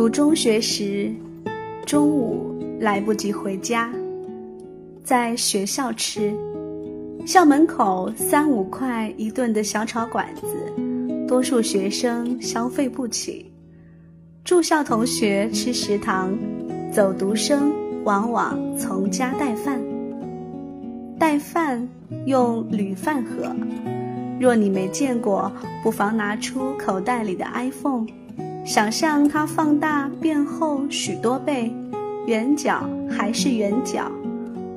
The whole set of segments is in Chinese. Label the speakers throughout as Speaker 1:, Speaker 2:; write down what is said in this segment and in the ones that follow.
Speaker 1: 读中学时，中午来不及回家，在学校吃。校门口三五块一顿的小炒馆子，多数学生消费不起。住校同学吃食堂，走读生往往从家带饭。带饭用铝饭盒，若你没见过，不妨拿出口袋里的 iPhone，想象它放大变厚许多倍，圆角还是圆角，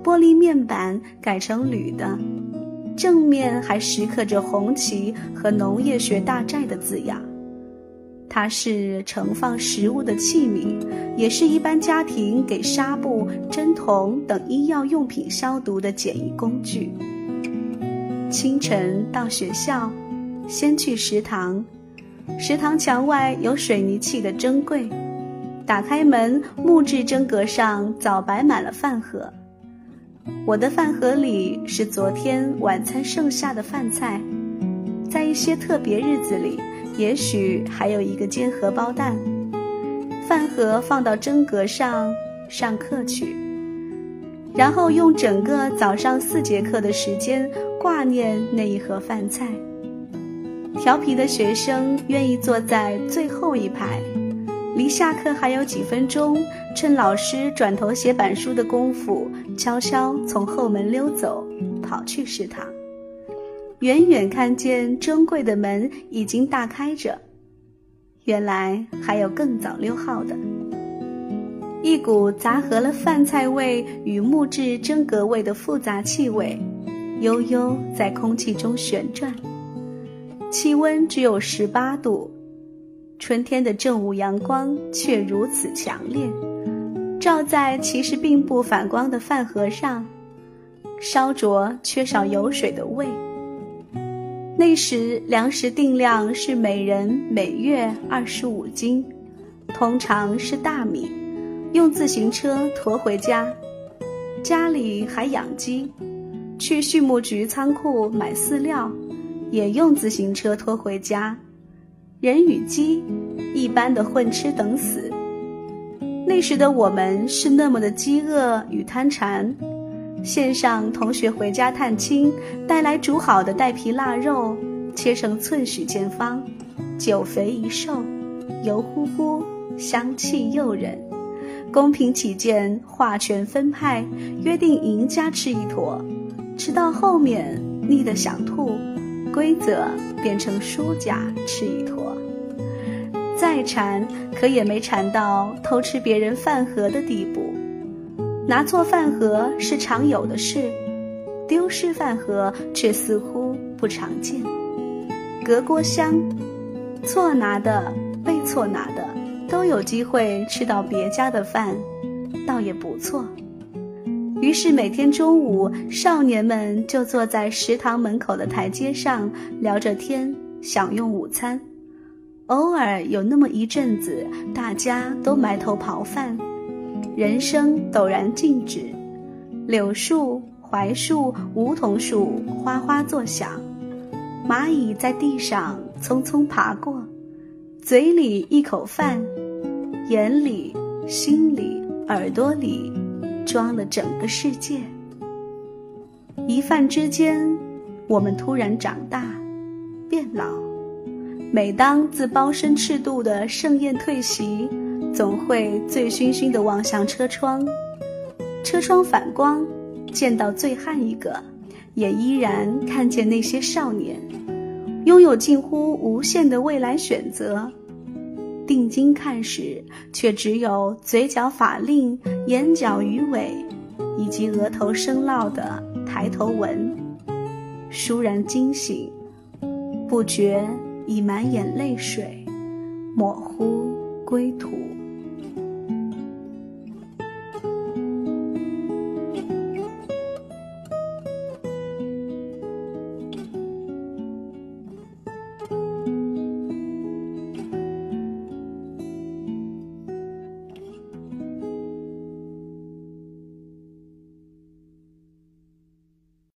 Speaker 1: 玻璃面板改成铝的，正面还石刻着红旗和农业学大寨的字样。它是盛放食物的器皿，也是一般家庭给纱布、针筒等医药用品消毒的简易工具。清晨到学校，先去食堂，食堂墙外有水泥砌的蒸柜，打开门，木质蒸格上早摆满了饭盒。我的饭盒里是昨天晚餐剩下的饭菜，在一些特别日子里。也许还有一个煎荷包蛋，饭盒放到蒸格上上课去，然后用整个早上四节课的时间挂念那一盒饭菜。调皮的学生愿意坐在最后一排，离下课还有几分钟，趁老师转头写板书的功夫，悄悄从后门溜走，跑去食堂。远远看见珍贵的门已经大开着，原来还有更早溜号的。一股杂合了饭菜味与木质蒸格味的复杂气味，悠悠在空气中旋转。气温只有十八度，春天的正午阳光却如此强烈，照在其实并不反光的饭盒上，烧灼缺少油水的胃。那时粮食定量是每人每月二十五斤，通常是大米，用自行车驮回家。家里还养鸡，去畜牧局仓库买饲料，也用自行车拖回家。人与鸡一般的混吃等死。那时的我们是那么的饥饿与贪馋。线上同学回家探亲，带来煮好的带皮腊肉，切成寸许见方，酒肥一瘦，油乎乎，香气诱人。公平起见，划拳分派，约定赢家吃一坨，吃到后面腻得想吐，规则变成输家吃一坨。再馋，可也没馋到偷吃别人饭盒的地步。拿错饭盒是常有的事，丢失饭盒却似乎不常见。隔锅香，错拿的、被错拿的都有机会吃到别家的饭，倒也不错。于是每天中午，少年们就坐在食堂门口的台阶上聊着天，享用午餐。偶尔有那么一阵子，大家都埋头刨饭。人生陡然静止，柳树、槐树、梧桐树哗哗作响，蚂蚁在地上匆匆爬过，嘴里一口饭，眼里、心里、耳朵里装了整个世界。一饭之间，我们突然长大，变老。每当自包身赤肚的盛宴退席。总会醉醺醺地望向车窗，车窗反光，见到醉汉一个，也依然看见那些少年，拥有近乎无限的未来选择。定睛看时，却只有嘴角法令、眼角鱼尾，以及额头生烙的抬头纹。倏然惊醒，不觉已满眼泪水，模糊归途。